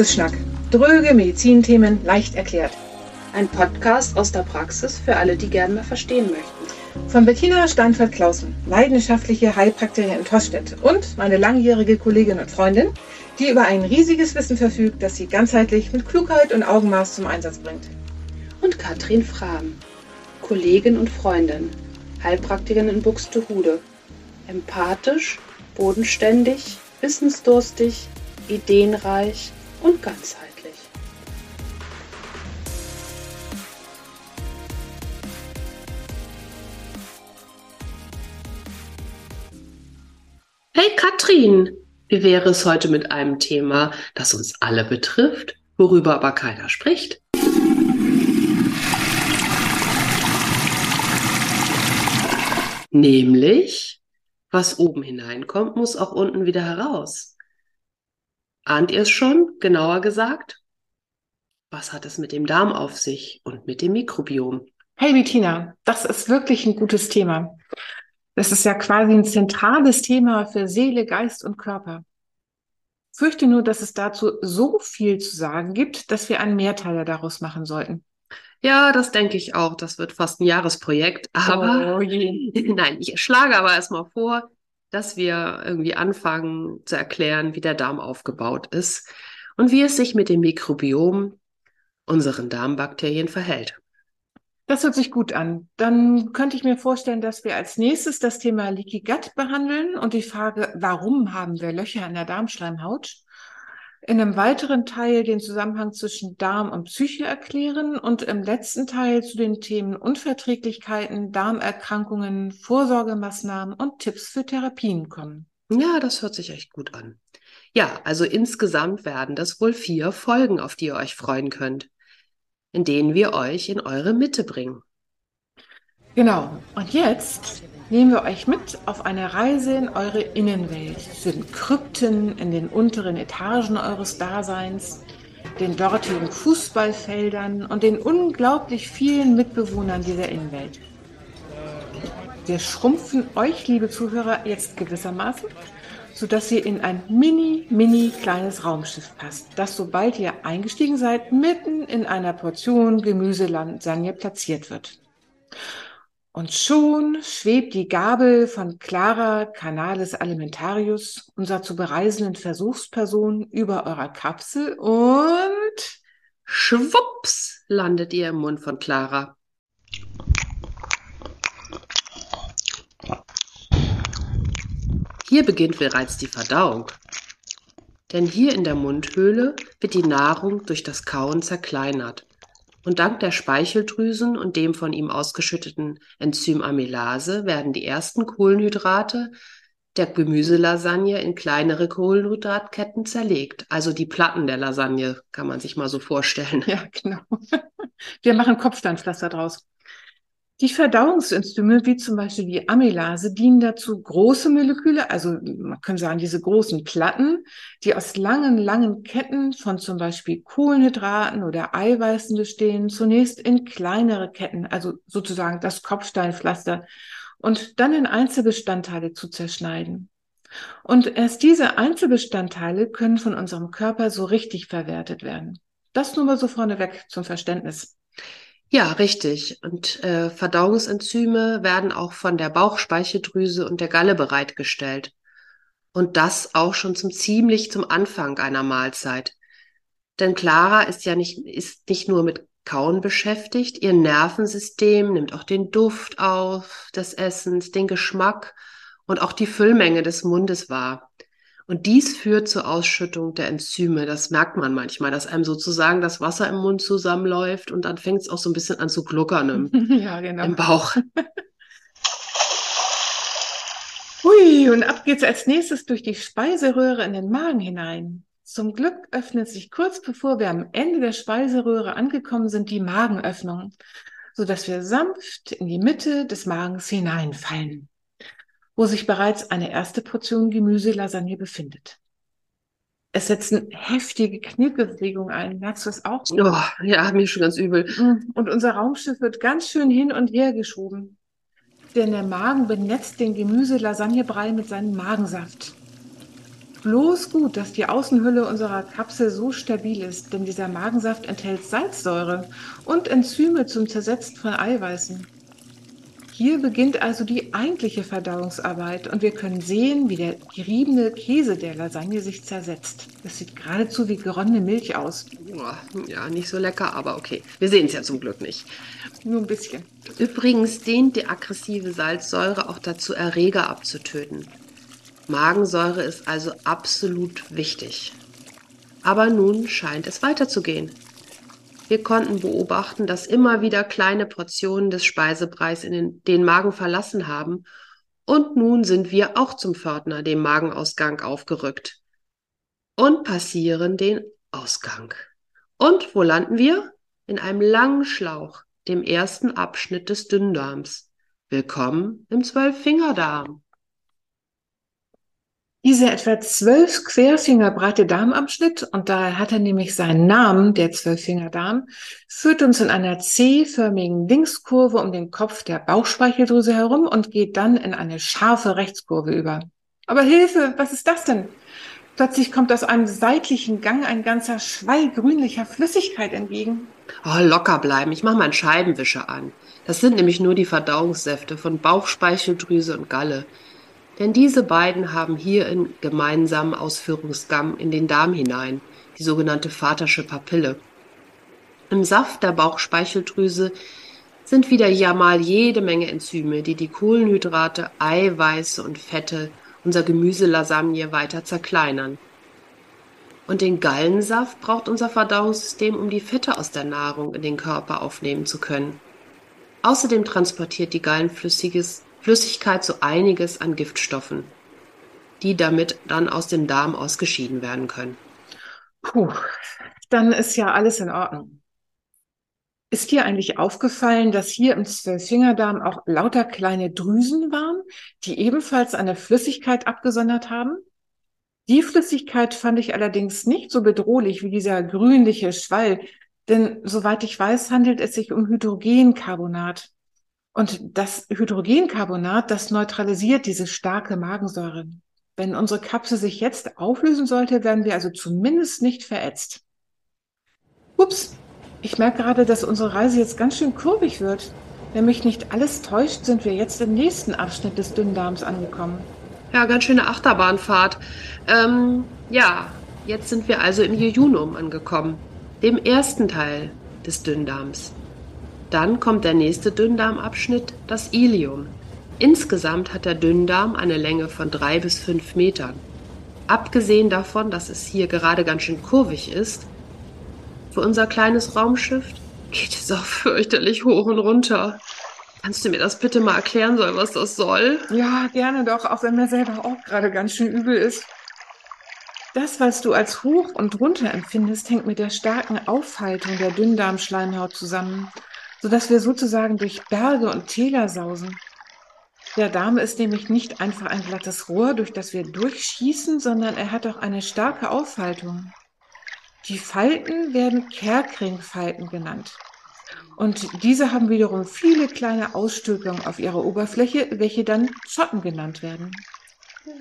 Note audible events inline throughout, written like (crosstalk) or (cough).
Praxisschnack. Dröge Medizinthemen leicht erklärt. Ein Podcast aus der Praxis für alle, die gerne mal verstehen möchten. Von Bettina Steinfeld-Klausen, leidenschaftliche Heilpraktikerin in Tostedt und meine langjährige Kollegin und Freundin, die über ein riesiges Wissen verfügt, das sie ganzheitlich mit Klugheit und Augenmaß zum Einsatz bringt. Und Katrin Frahm, Kollegin und Freundin, Heilpraktikerin in Buxtehude. Empathisch, bodenständig, wissensdurstig, ideenreich und ganzheitlich. Hey Katrin, wie wäre es heute mit einem Thema, das uns alle betrifft, worüber aber keiner spricht? Nämlich, was oben hineinkommt, muss auch unten wieder heraus. Ahnt ihr es schon, genauer gesagt? Was hat es mit dem Darm auf sich und mit dem Mikrobiom? Hey Bettina, das ist wirklich ein gutes Thema. Das ist ja quasi ein zentrales Thema für Seele, Geist und Körper. Ich fürchte nur, dass es dazu so viel zu sagen gibt, dass wir einen Mehrteiler daraus machen sollten. Ja, das denke ich auch. Das wird fast ein Jahresprojekt. Aber oh, (laughs) nein, ich schlage aber erstmal vor, dass wir irgendwie anfangen zu erklären, wie der Darm aufgebaut ist und wie es sich mit dem Mikrobiom, unseren Darmbakterien, verhält. Das hört sich gut an. Dann könnte ich mir vorstellen, dass wir als nächstes das Thema Leaky Gut behandeln und die Frage, warum haben wir Löcher in der Darmschleimhaut? In einem weiteren Teil den Zusammenhang zwischen Darm und Psyche erklären und im letzten Teil zu den Themen Unverträglichkeiten, Darmerkrankungen, Vorsorgemaßnahmen und Tipps für Therapien kommen. Ja, das hört sich echt gut an. Ja, also insgesamt werden das wohl vier Folgen, auf die ihr euch freuen könnt, in denen wir euch in eure Mitte bringen. Genau. Und jetzt nehmen wir euch mit auf eine Reise in eure Innenwelt, zu den Krypten in den unteren Etagen eures Daseins, den dortigen Fußballfeldern und den unglaublich vielen Mitbewohnern dieser Innenwelt. Wir schrumpfen euch, liebe Zuhörer, jetzt gewissermaßen, sodass ihr in ein mini, mini kleines Raumschiff passt, das, sobald ihr eingestiegen seid, mitten in einer Portion Gemüselasagne platziert wird. Und schon schwebt die Gabel von Clara Canalis Alimentarius, unserer zu bereisenden Versuchsperson, über eurer Kapsel und schwupps landet ihr im Mund von Clara. Hier beginnt bereits die Verdauung. Denn hier in der Mundhöhle wird die Nahrung durch das Kauen zerkleinert und dank der Speicheldrüsen und dem von ihm ausgeschütteten Enzym Amylase werden die ersten Kohlenhydrate der Gemüselasagne in kleinere Kohlenhydratketten zerlegt. Also die Platten der Lasagne kann man sich mal so vorstellen. Ja, genau. (laughs) Wir machen Kopfsteinpflaster draus. Die Verdauungsenzyme, wie zum Beispiel die Amylase, dienen dazu, große Moleküle, also man kann sagen, diese großen Platten, die aus langen, langen Ketten von zum Beispiel Kohlenhydraten oder Eiweißen bestehen, zunächst in kleinere Ketten, also sozusagen das Kopfsteinpflaster, und dann in Einzelbestandteile zu zerschneiden. Und erst diese Einzelbestandteile können von unserem Körper so richtig verwertet werden. Das nur mal so vorneweg zum Verständnis. Ja, richtig. Und äh, Verdauungsenzyme werden auch von der Bauchspeicheldrüse und der Galle bereitgestellt. Und das auch schon zum ziemlich zum Anfang einer Mahlzeit. Denn Clara ist ja nicht, ist nicht nur mit Kauen beschäftigt. Ihr Nervensystem nimmt auch den Duft auf des Essens, den Geschmack und auch die Füllmenge des Mundes wahr. Und dies führt zur Ausschüttung der Enzyme. Das merkt man manchmal, dass einem sozusagen das Wasser im Mund zusammenläuft und dann fängt es auch so ein bisschen an zu gluckern im, (laughs) ja, genau. im Bauch. (laughs) Hui, und ab geht's als nächstes durch die Speiseröhre in den Magen hinein. Zum Glück öffnet sich kurz bevor wir am Ende der Speiseröhre angekommen sind die Magenöffnung, sodass wir sanft in die Mitte des Magens hineinfallen wo sich bereits eine erste Portion Gemüselasagne befindet. Es setzen heftige Knickbewegungen ein. Merkst du das auch? Oh, ja, mir schon ganz übel. Mm. Und unser Raumschiff wird ganz schön hin und her geschoben. Denn der Magen benetzt den Gemüselasagnebrei mit seinem Magensaft. Bloß gut, dass die Außenhülle unserer Kapsel so stabil ist, denn dieser Magensaft enthält Salzsäure und Enzyme zum Zersetzen von Eiweißen. Hier beginnt also die eigentliche Verdauungsarbeit und wir können sehen, wie der geriebene Käse der Lasagne sich zersetzt. Das sieht geradezu wie geronnene Milch aus. Ja, nicht so lecker, aber okay. Wir sehen es ja zum Glück nicht. Nur ein bisschen. Übrigens dient die aggressive Salzsäure auch dazu, Erreger abzutöten. Magensäure ist also absolut wichtig. Aber nun scheint es weiterzugehen. Wir konnten beobachten, dass immer wieder kleine Portionen des Speisebreis in den, den Magen verlassen haben. Und nun sind wir auch zum Pförtner, dem Magenausgang, aufgerückt. Und passieren den Ausgang. Und wo landen wir? In einem langen Schlauch, dem ersten Abschnitt des Dünndarms. Willkommen im Zwölffingerdarm. Dieser etwa zwölf Querfinger breite Darmabschnitt, und daher hat er nämlich seinen Namen, der Zwölffingerdarm, führt uns in einer C-förmigen Linkskurve um den Kopf der Bauchspeicheldrüse herum und geht dann in eine scharfe Rechtskurve über. Aber Hilfe, was ist das denn? Plötzlich kommt aus einem seitlichen Gang ein ganzer Schwall grünlicher Flüssigkeit entgegen. Oh, locker bleiben, ich mache mal einen Scheibenwischer an. Das sind nämlich nur die Verdauungssäfte von Bauchspeicheldrüse und Galle. Denn diese beiden haben hier in gemeinsamen Ausführungsgang in den Darm hinein, die sogenannte Vatersche Papille. Im Saft der Bauchspeicheldrüse sind wieder ja mal jede Menge Enzyme, die die Kohlenhydrate, Eiweiße und Fette unser Gemüse Lasagne weiter zerkleinern. Und den Gallensaft braucht unser Verdauungssystem, um die Fette aus der Nahrung in den Körper aufnehmen zu können. Außerdem transportiert die Gallenflüssiges Flüssigkeit so einiges an Giftstoffen, die damit dann aus dem Darm ausgeschieden werden können. Puh, dann ist ja alles in Ordnung. Ist dir eigentlich aufgefallen, dass hier im Zwölffingerdarm auch lauter kleine Drüsen waren, die ebenfalls eine Flüssigkeit abgesondert haben? Die Flüssigkeit fand ich allerdings nicht so bedrohlich wie dieser grünliche Schwall, denn soweit ich weiß, handelt es sich um Hydrogencarbonat. Und das Hydrogencarbonat, das neutralisiert diese starke Magensäure. Wenn unsere Kapsel sich jetzt auflösen sollte, werden wir also zumindest nicht verätzt. Ups, ich merke gerade, dass unsere Reise jetzt ganz schön kurbig wird. Wenn mich nicht alles täuscht, sind wir jetzt im nächsten Abschnitt des Dünndarms angekommen. Ja, ganz schöne Achterbahnfahrt. Ähm, ja, jetzt sind wir also im Jejunum angekommen, dem ersten Teil des Dünndarms. Dann kommt der nächste Dünndarmabschnitt, das Ilium. Insgesamt hat der Dünndarm eine Länge von drei bis fünf Metern. Abgesehen davon, dass es hier gerade ganz schön kurvig ist, für unser kleines Raumschiff geht es auch fürchterlich hoch und runter. Kannst du mir das bitte mal erklären soll, was das soll? Ja, gerne doch, auch wenn mir selber auch gerade ganz schön übel ist. Das, was du als hoch und runter empfindest, hängt mit der starken Aufhaltung der Dünndarmschleimhaut zusammen sodass wir sozusagen durch Berge und Täler sausen. Der Darm ist nämlich nicht einfach ein glattes Rohr, durch das wir durchschießen, sondern er hat auch eine starke Aufhaltung. Die Falten werden Kerkringfalten genannt. Und diese haben wiederum viele kleine Ausstülpungen auf ihrer Oberfläche, welche dann Zotten genannt werden.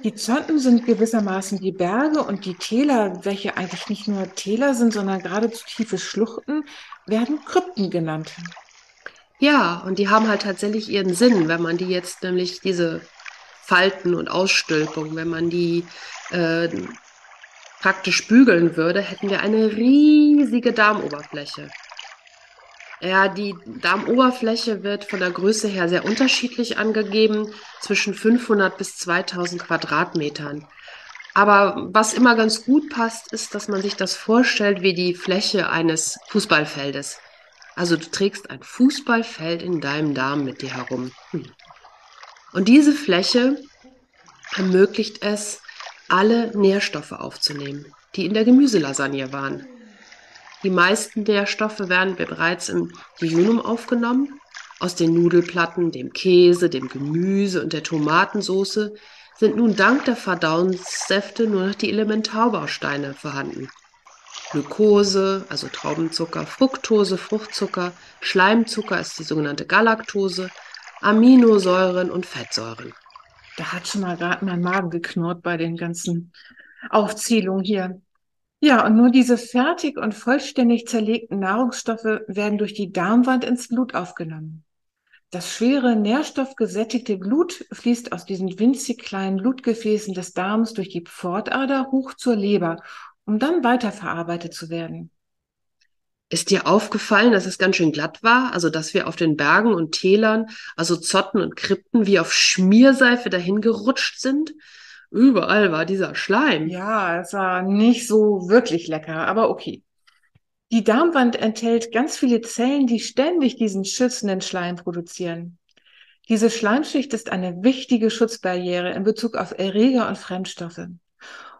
Die Zotten sind gewissermaßen die Berge und die Täler, welche eigentlich nicht nur Täler sind, sondern geradezu tiefe Schluchten, werden Krypten genannt. Ja, und die haben halt tatsächlich ihren Sinn, wenn man die jetzt nämlich diese Falten und Ausstülpungen, wenn man die äh, praktisch bügeln würde, hätten wir eine riesige Darmoberfläche. Ja, die Darmoberfläche wird von der Größe her sehr unterschiedlich angegeben, zwischen 500 bis 2000 Quadratmetern. Aber was immer ganz gut passt, ist, dass man sich das vorstellt wie die Fläche eines Fußballfeldes. Also du trägst ein Fußballfeld in deinem Darm mit dir herum. Hm. Und diese Fläche ermöglicht es, alle Nährstoffe aufzunehmen, die in der Gemüselasagne waren. Die meisten Nährstoffe werden bereits im Jejunum aufgenommen. Aus den Nudelplatten, dem Käse, dem Gemüse und der Tomatensauce sind nun dank der Verdauungssäfte nur noch die Elementarbausteine vorhanden. Glukose, also Traubenzucker, Fructose, Fruchtzucker, Schleimzucker ist die sogenannte Galaktose, Aminosäuren und Fettsäuren. Da hat schon mal gerade mein Magen geknurrt bei den ganzen Aufzählung hier. Ja, und nur diese fertig und vollständig zerlegten Nahrungsstoffe werden durch die Darmwand ins Blut aufgenommen. Das schwere, nährstoffgesättigte Blut fließt aus diesen winzig kleinen Blutgefäßen des Darms durch die Pfortader hoch zur Leber, um dann weiterverarbeitet zu werden. Ist dir aufgefallen, dass es ganz schön glatt war? Also, dass wir auf den Bergen und Tälern, also Zotten und Krypten, wie auf Schmierseife dahingerutscht sind? Überall war dieser Schleim. Ja, es war nicht so wirklich lecker, aber okay. Die Darmwand enthält ganz viele Zellen, die ständig diesen schützenden Schleim produzieren. Diese Schleimschicht ist eine wichtige Schutzbarriere in Bezug auf Erreger und Fremdstoffe.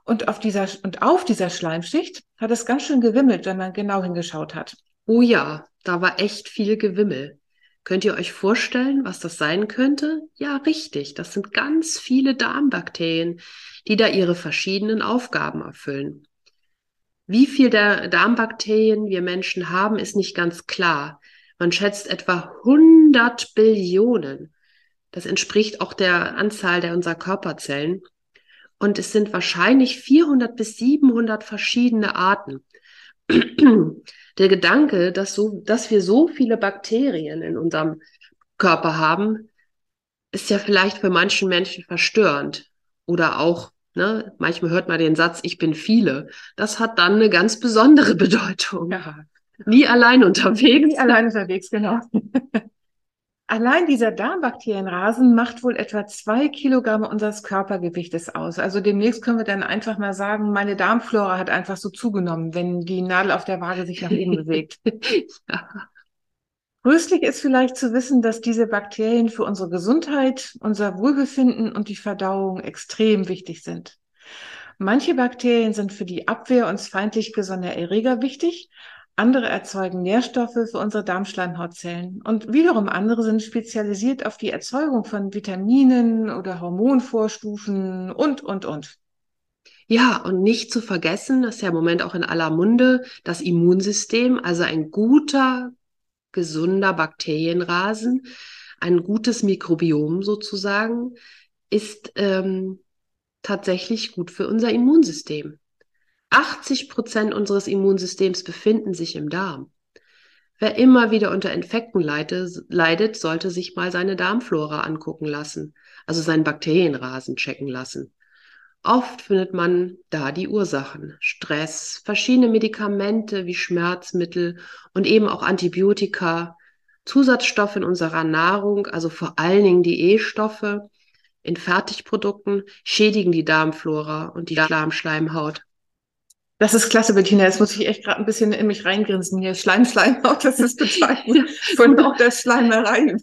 Und auf dieser, und auf dieser Schleimschicht hat es ganz schön gewimmelt, wenn man genau hingeschaut hat. Oh ja, da war echt viel Gewimmel. Könnt ihr euch vorstellen, was das sein könnte? Ja, richtig. Das sind ganz viele Darmbakterien, die da ihre verschiedenen Aufgaben erfüllen. Wie viel der Darmbakterien wir Menschen haben, ist nicht ganz klar. Man schätzt etwa 100 Billionen. Das entspricht auch der Anzahl der unserer Körperzellen. Und es sind wahrscheinlich 400 bis 700 verschiedene Arten. (clears throat) der Gedanke, dass, so, dass wir so viele Bakterien in unserem Körper haben, ist ja vielleicht für manchen Menschen verstörend oder auch Ne? Manchmal hört man den Satz, ich bin viele. Das hat dann eine ganz besondere (laughs) Bedeutung. Ja. Nie allein unterwegs. Nie allein unterwegs, genau. (laughs) Allein dieser Darmbakterienrasen macht wohl etwa zwei Kilogramm unseres Körpergewichtes aus. Also demnächst können wir dann einfach mal sagen, meine Darmflora hat einfach so zugenommen, wenn die Nadel auf der Waage sich nach oben bewegt. (laughs) ja. Ist vielleicht zu wissen, dass diese Bakterien für unsere Gesundheit, unser Wohlbefinden und die Verdauung extrem wichtig sind. Manche Bakterien sind für die Abwehr uns feindlich gesonnener Erreger wichtig, andere erzeugen Nährstoffe für unsere Darmschleimhautzellen und wiederum andere sind spezialisiert auf die Erzeugung von Vitaminen oder Hormonvorstufen und, und, und. Ja, und nicht zu vergessen, das ist ja im Moment auch in aller Munde, das Immunsystem, also ein guter, gesunder Bakterienrasen, ein gutes Mikrobiom sozusagen, ist ähm, tatsächlich gut für unser Immunsystem. 80 Prozent unseres Immunsystems befinden sich im Darm. Wer immer wieder unter Infekten leidet, sollte sich mal seine Darmflora angucken lassen, also seinen Bakterienrasen checken lassen. Oft findet man da die Ursachen. Stress, verschiedene Medikamente wie Schmerzmittel und eben auch Antibiotika, Zusatzstoffe in unserer Nahrung, also vor allen Dingen die E-Stoffe in Fertigprodukten, schädigen die Darmflora und die Darmschleimhaut. Das ist klasse, Bettina. Jetzt muss ich echt gerade ein bisschen in mich reingrinsen hier. Schleim, Schleimhaut, das ist bezeichnend. (laughs) Von auch der Schleimerei.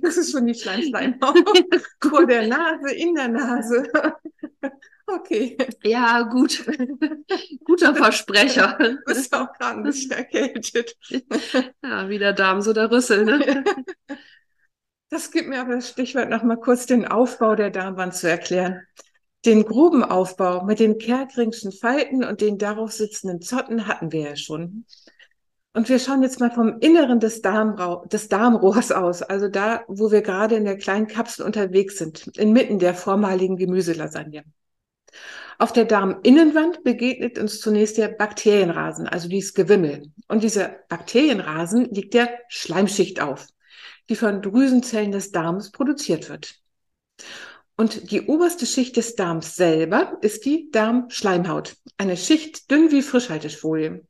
Das ist schon die Schleim, Schleimhaut. (laughs) Vor der Nase, in der Nase. Okay. Ja, gut. Guter Versprecher. Du (laughs) bist auch gerade ein bisschen erkältet. Ja, wie der Darm, so der Rüssel, ne? Das gibt mir aber das Stichwort noch mal kurz den Aufbau der Darmwand zu erklären. Den groben Aufbau mit den kerkringschen Falten und den darauf sitzenden Zotten hatten wir ja schon. Und wir schauen jetzt mal vom Inneren des, Darmra des Darmrohrs aus, also da, wo wir gerade in der kleinen Kapsel unterwegs sind, inmitten der vormaligen Gemüselasagne. Auf der Darminnenwand begegnet uns zunächst der Bakterienrasen, also dieses Gewimmel. Und dieser Bakterienrasen liegt der Schleimschicht auf, die von Drüsenzellen des Darms produziert wird. Und die oberste Schicht des Darms selber ist die Darmschleimhaut, eine Schicht dünn wie Frischhaltefolie.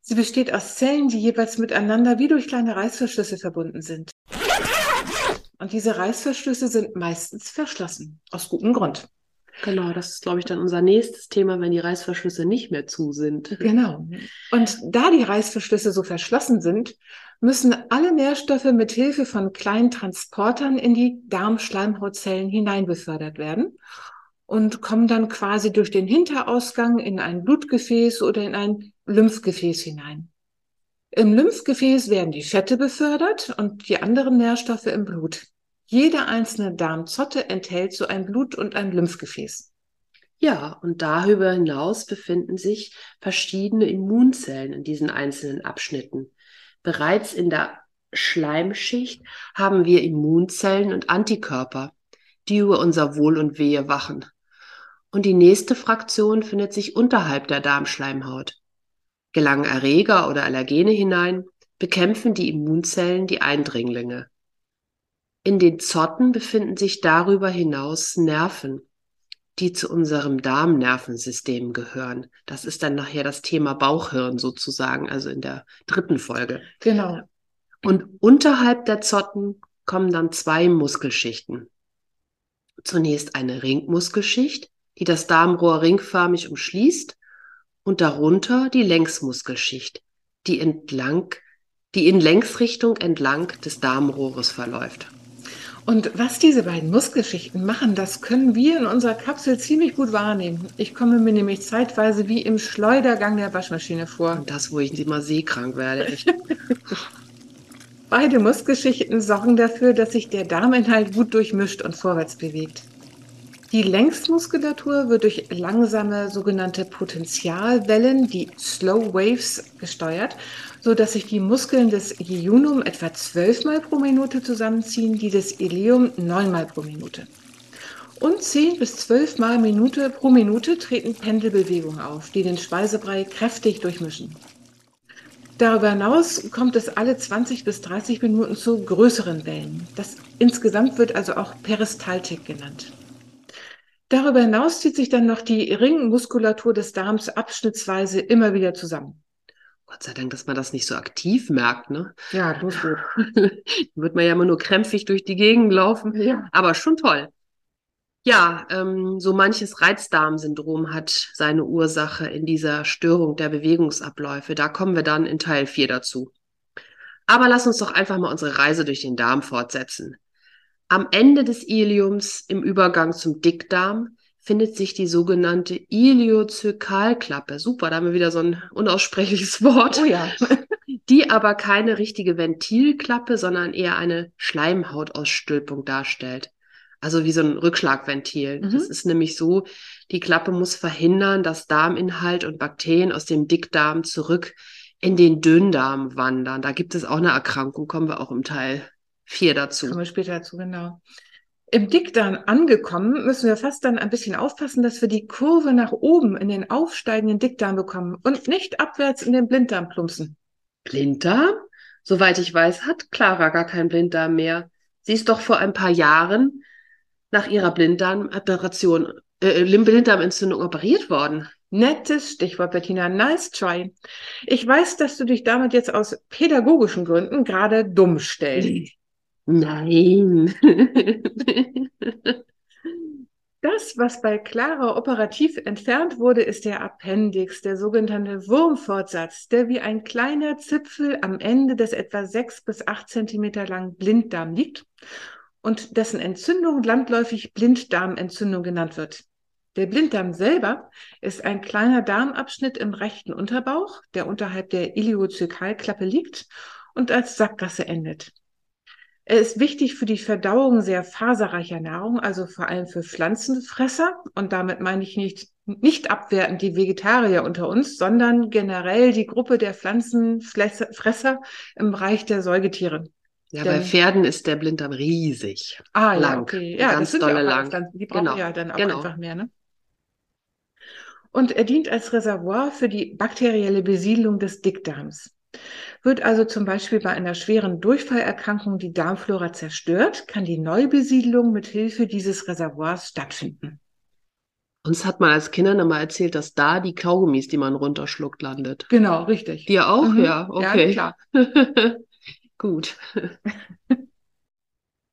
Sie besteht aus Zellen, die jeweils miteinander wie durch kleine Reißverschlüsse verbunden sind. Und diese Reißverschlüsse sind meistens verschlossen, aus gutem Grund. Genau, das ist, glaube ich, dann unser nächstes Thema, wenn die Reißverschlüsse nicht mehr zu sind. Genau. Und da die Reißverschlüsse so verschlossen sind, müssen alle Nährstoffe mit Hilfe von kleinen Transportern in die Darmschleimhautzellen hinein befördert werden und kommen dann quasi durch den Hinterausgang in ein Blutgefäß oder in ein Lymphgefäß hinein. Im Lymphgefäß werden die Fette befördert und die anderen Nährstoffe im Blut. Jede einzelne Darmzotte enthält so ein Blut- und ein Lymphgefäß. Ja, und darüber hinaus befinden sich verschiedene Immunzellen in diesen einzelnen Abschnitten. Bereits in der Schleimschicht haben wir Immunzellen und Antikörper, die über unser Wohl und Wehe wachen. Und die nächste Fraktion findet sich unterhalb der Darmschleimhaut. Gelangen Erreger oder Allergene hinein, bekämpfen die Immunzellen die Eindringlinge. In den Zotten befinden sich darüber hinaus Nerven, die zu unserem Darmnervensystem gehören. Das ist dann nachher das Thema Bauchhirn sozusagen, also in der dritten Folge. Genau. Und unterhalb der Zotten kommen dann zwei Muskelschichten. Zunächst eine Ringmuskelschicht, die das Darmrohr ringförmig umschließt, und darunter die Längsmuskelschicht, die entlang, die in Längsrichtung entlang des Darmrohres verläuft. Und was diese beiden Muskelschichten machen, das können wir in unserer Kapsel ziemlich gut wahrnehmen. Ich komme mir nämlich zeitweise wie im Schleudergang der Waschmaschine vor. Und das, wo ich immer seekrank werde. Echt. (laughs) Beide Muskelschichten sorgen dafür, dass sich der Darminhalt gut durchmischt und vorwärts bewegt. Die Längsmuskulatur wird durch langsame sogenannte Potentialwellen, die Slow Waves, gesteuert, so dass sich die Muskeln des Jejunum etwa zwölfmal pro Minute zusammenziehen, die des Ileum neunmal pro Minute. Und zehn bis zwölfmal Minute pro Minute treten Pendelbewegungen auf, die den Speisebrei kräftig durchmischen. Darüber hinaus kommt es alle 20 bis 30 Minuten zu größeren Wellen. Das insgesamt wird also auch Peristaltik genannt. Darüber hinaus zieht sich dann noch die Ringmuskulatur des Darms abschnittsweise immer wieder zusammen. Gott sei Dank, dass man das nicht so aktiv merkt, ne? Ja, gut. (laughs) wird man ja immer nur krämpfig durch die Gegend laufen. Ja. Aber schon toll. Ja, ähm, so manches Reizdarmsyndrom hat seine Ursache in dieser Störung der Bewegungsabläufe. Da kommen wir dann in Teil 4 dazu. Aber lass uns doch einfach mal unsere Reise durch den Darm fortsetzen. Am Ende des Iliums im Übergang zum Dickdarm findet sich die sogenannte Iliozökalklappe. Super, da haben wir wieder so ein unaussprechliches Wort. Oh ja. (laughs) die aber keine richtige Ventilklappe, sondern eher eine Schleimhautausstülpung darstellt. Also wie so ein Rückschlagventil. Mhm. Das ist nämlich so, die Klappe muss verhindern, dass Darminhalt und Bakterien aus dem Dickdarm zurück in den Dünndarm wandern. Da gibt es auch eine Erkrankung, kommen wir auch im Teil vier dazu. Kommen wir später dazu, genau. Im Dickdarm angekommen, müssen wir fast dann ein bisschen aufpassen, dass wir die Kurve nach oben in den aufsteigenden Dickdarm bekommen und nicht abwärts in den Blinddarm plumpsen. Blinddarm? Soweit ich weiß, hat Clara gar keinen Blinddarm mehr. Sie ist doch vor ein paar Jahren nach ihrer Blinddarmoperation, äh, Blinddarmentzündung operiert worden. Nettes Stichwort, Bettina. Nice try. Ich weiß, dass du dich damit jetzt aus pädagogischen Gründen gerade dumm stellst. (laughs) Nein. (laughs) Das, was bei Clara operativ entfernt wurde, ist der Appendix, der sogenannte Wurmfortsatz, der wie ein kleiner Zipfel am Ende des etwa sechs bis acht Zentimeter langen Blinddarm liegt und dessen Entzündung landläufig Blinddarmentzündung genannt wird. Der Blinddarm selber ist ein kleiner Darmabschnitt im rechten Unterbauch, der unterhalb der Iliozykalklappe liegt und als Sackgasse endet. Er ist wichtig für die Verdauung sehr faserreicher Nahrung, also vor allem für Pflanzenfresser. Und damit meine ich nicht, nicht abwertend die Vegetarier unter uns, sondern generell die Gruppe der Pflanzenfresser im Bereich der Säugetiere. Ja, Denn- bei Pferden ist der Blinddarm riesig. Ah, ja, Lang. okay. Ja, Ganz das sind dolle ja auch lang. Pflanzen. Die brauchen Genau. ja dann auch Genau. einfach mehr, ne? Und er dient als Reservoir für die bakterielle Besiedlung des Dickdarms. Wird also zum Beispiel bei einer schweren Durchfallerkrankung die Darmflora zerstört, kann die Neubesiedlung mit Hilfe dieses Reservoirs stattfinden. Uns hat man als Kindern immer erzählt, dass da die Kaugummis, die man runterschluckt, landet. Genau, richtig. Dir auch? Mhm. Ja, okay. Ja, klar. (laughs) Gut. (laughs)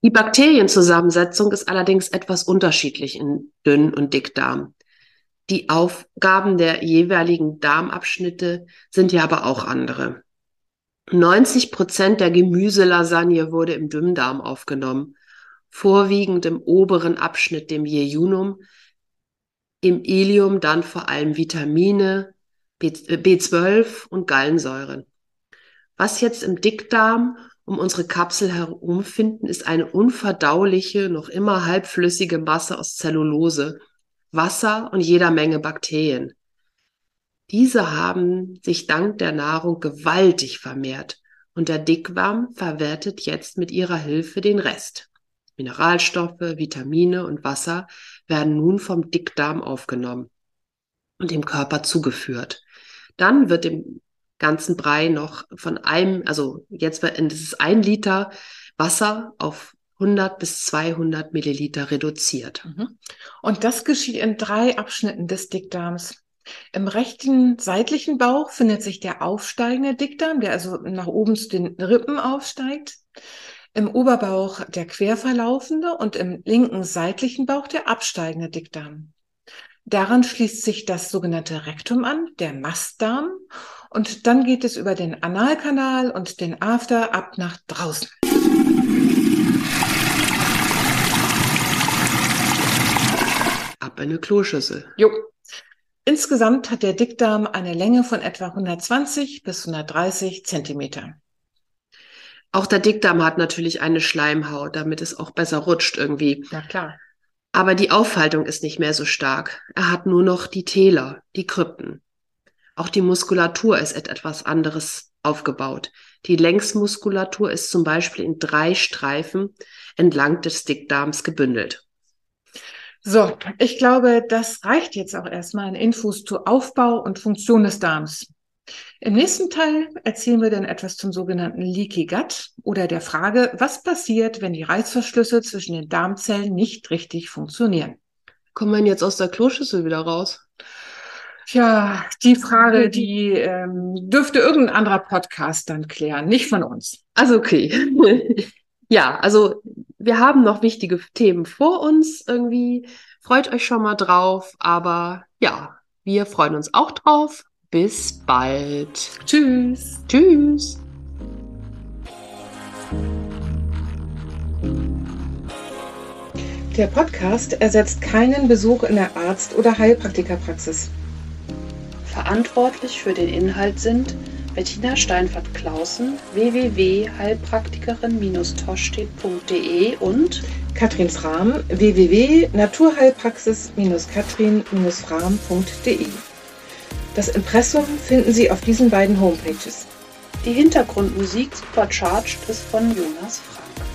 Die Bakterienzusammensetzung ist allerdings etwas unterschiedlich in Dünn- und Dickdarm. Die Aufgaben der jeweiligen Darmabschnitte sind ja aber auch andere. 90 Prozent der Gemüselasagne wurde im Dünndarm aufgenommen, vorwiegend im oberen Abschnitt, dem Jejunum, im Ilium dann vor allem Vitamine, B- äh, B12 und Gallensäuren. Was jetzt im Dickdarm um unsere Kapsel herum finden, ist eine unverdauliche, noch immer halbflüssige Masse aus Zellulose, Wasser und jeder Menge Bakterien. Diese haben sich dank der Nahrung gewaltig vermehrt und der Dickdarm verwertet jetzt mit ihrer Hilfe den Rest. Mineralstoffe, Vitamine und Wasser werden nun vom Dickdarm aufgenommen und dem Körper zugeführt. Dann wird dem ganzen Brei noch von einem, also jetzt das ist ein Liter Wasser auf 100 bis 200 Milliliter reduziert. Mhm. Und das geschieht in drei Abschnitten des Dickdarms. Im rechten seitlichen Bauch findet sich der aufsteigende Dickdarm, der also nach oben zu den Rippen aufsteigt. Im Oberbauch der querverlaufende und im linken seitlichen Bauch der absteigende Dickdarm. Daran schließt sich das sogenannte Rektum an, der Mastdarm. Und dann geht es über den Analkanal und den After ab nach draußen. Ab in eine Kloschüssel. Jo. Insgesamt hat der Dickdarm eine Länge von etwa 120 bis 130 Zentimeter. Auch der Dickdarm hat natürlich eine Schleimhaut, damit es auch besser rutscht irgendwie. Na klar. Aber die Aufhaltung ist nicht mehr so stark. Er hat nur noch die Täler, die Krypten. Auch die Muskulatur ist etwas anderes aufgebaut. Die Längsmuskulatur ist zum Beispiel in drei Streifen entlang des Dickdarms gebündelt. So, ich glaube, das reicht jetzt auch erstmal an Infos zu Aufbau und Funktion des Darms. Im nächsten Teil erzählen wir dann etwas zum sogenannten Leaky Gut oder der Frage, was passiert, wenn die Reißverschlüsse zwischen den Darmzellen nicht richtig funktionieren. Kommen wir jetzt aus der Kloschüssel wieder raus? Tja, die Frage, die ähm, dürfte irgendein anderer Podcast dann klären, nicht von uns. Also okay. (laughs) ja, also wir haben noch wichtige Themen vor uns irgendwie. Freut euch schon mal drauf, aber ja, wir freuen uns auch drauf. Bis bald. Tschüss. Tschüss. Der Podcast ersetzt keinen Besuch in der Arzt- oder Heilpraktikerpraxis. Verantwortlich für den Inhalt sind Bettina Steinfert-Klausen, www.heilpraktikerin-toschstedt.de und Katrin Frahm, www.naturheilpraxis-katrin-frahm.de. Das Impressum finden Sie auf diesen beiden Homepages. Die Hintergrundmusik Supercharged ist von Jonas Frahm.